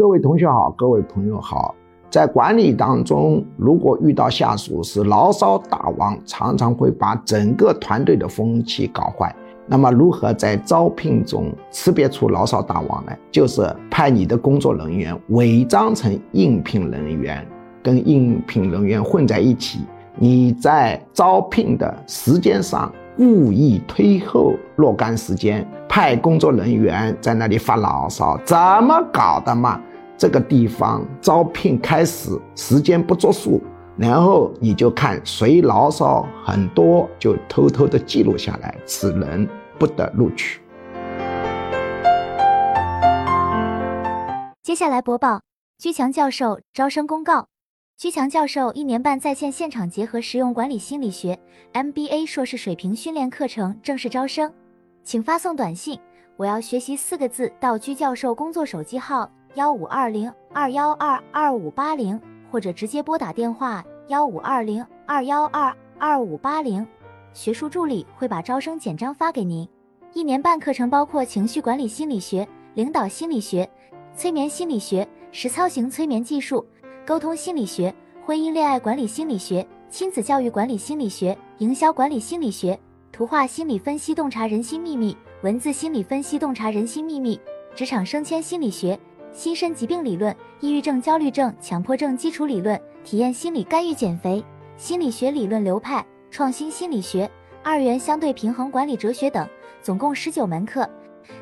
各位同学好，各位朋友好。在管理当中，如果遇到下属是牢骚大王，常常会把整个团队的风气搞坏。那么，如何在招聘中识别出牢骚大王呢？就是派你的工作人员伪装成应聘人员，跟应聘人员混在一起。你在招聘的时间上故意推后若干时间，派工作人员在那里发牢骚，怎么搞的嘛？这个地方招聘开始时间不作数。然后你就看谁牢骚很多，就偷偷的记录下来，此人不得录取。接下来播报居强教授招生公告：居强教授一年半在线现场结合实用管理心理学 MBA 硕士水平训练课程正式招生，请发送短信“我要学习”四个字到居教授工作手机号幺五二零二幺二二五八零。或者直接拨打电话幺五二零二幺二二五八零，学术助理会把招生简章发给您。一年半课程包括情绪管理心理学、领导心理学、催眠心理学、实操型催眠技术、沟通心理学、婚姻恋爱管理心理学、亲子教育管理心理学、营销管理心理学、图画心理分析洞察人心秘密、文字心理分析洞察人心秘密、职场升迁心理学。心身疾病理论、抑郁症、焦虑症、强迫症基础理论、体验心理干预减肥、心理学理论流派、创新心理学、二元相对平衡管理哲学等，总共十九门课，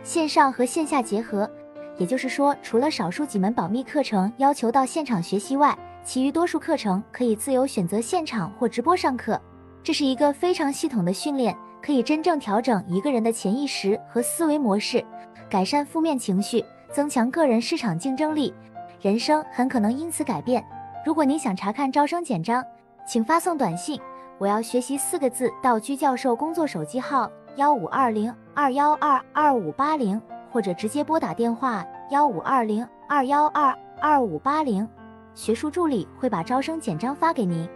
线上和线下结合。也就是说，除了少数几门保密课程要求到现场学习外，其余多数课程可以自由选择现场或直播上课。这是一个非常系统的训练，可以真正调整一个人的潜意识和思维模式，改善负面情绪。增强个人市场竞争力，人生很可能因此改变。如果您想查看招生简章，请发送短信“我要学习”四个字到居教授工作手机号幺五二零二幺二二五八零，或者直接拨打电话幺五二零二幺二二五八零，学术助理会把招生简章发给您。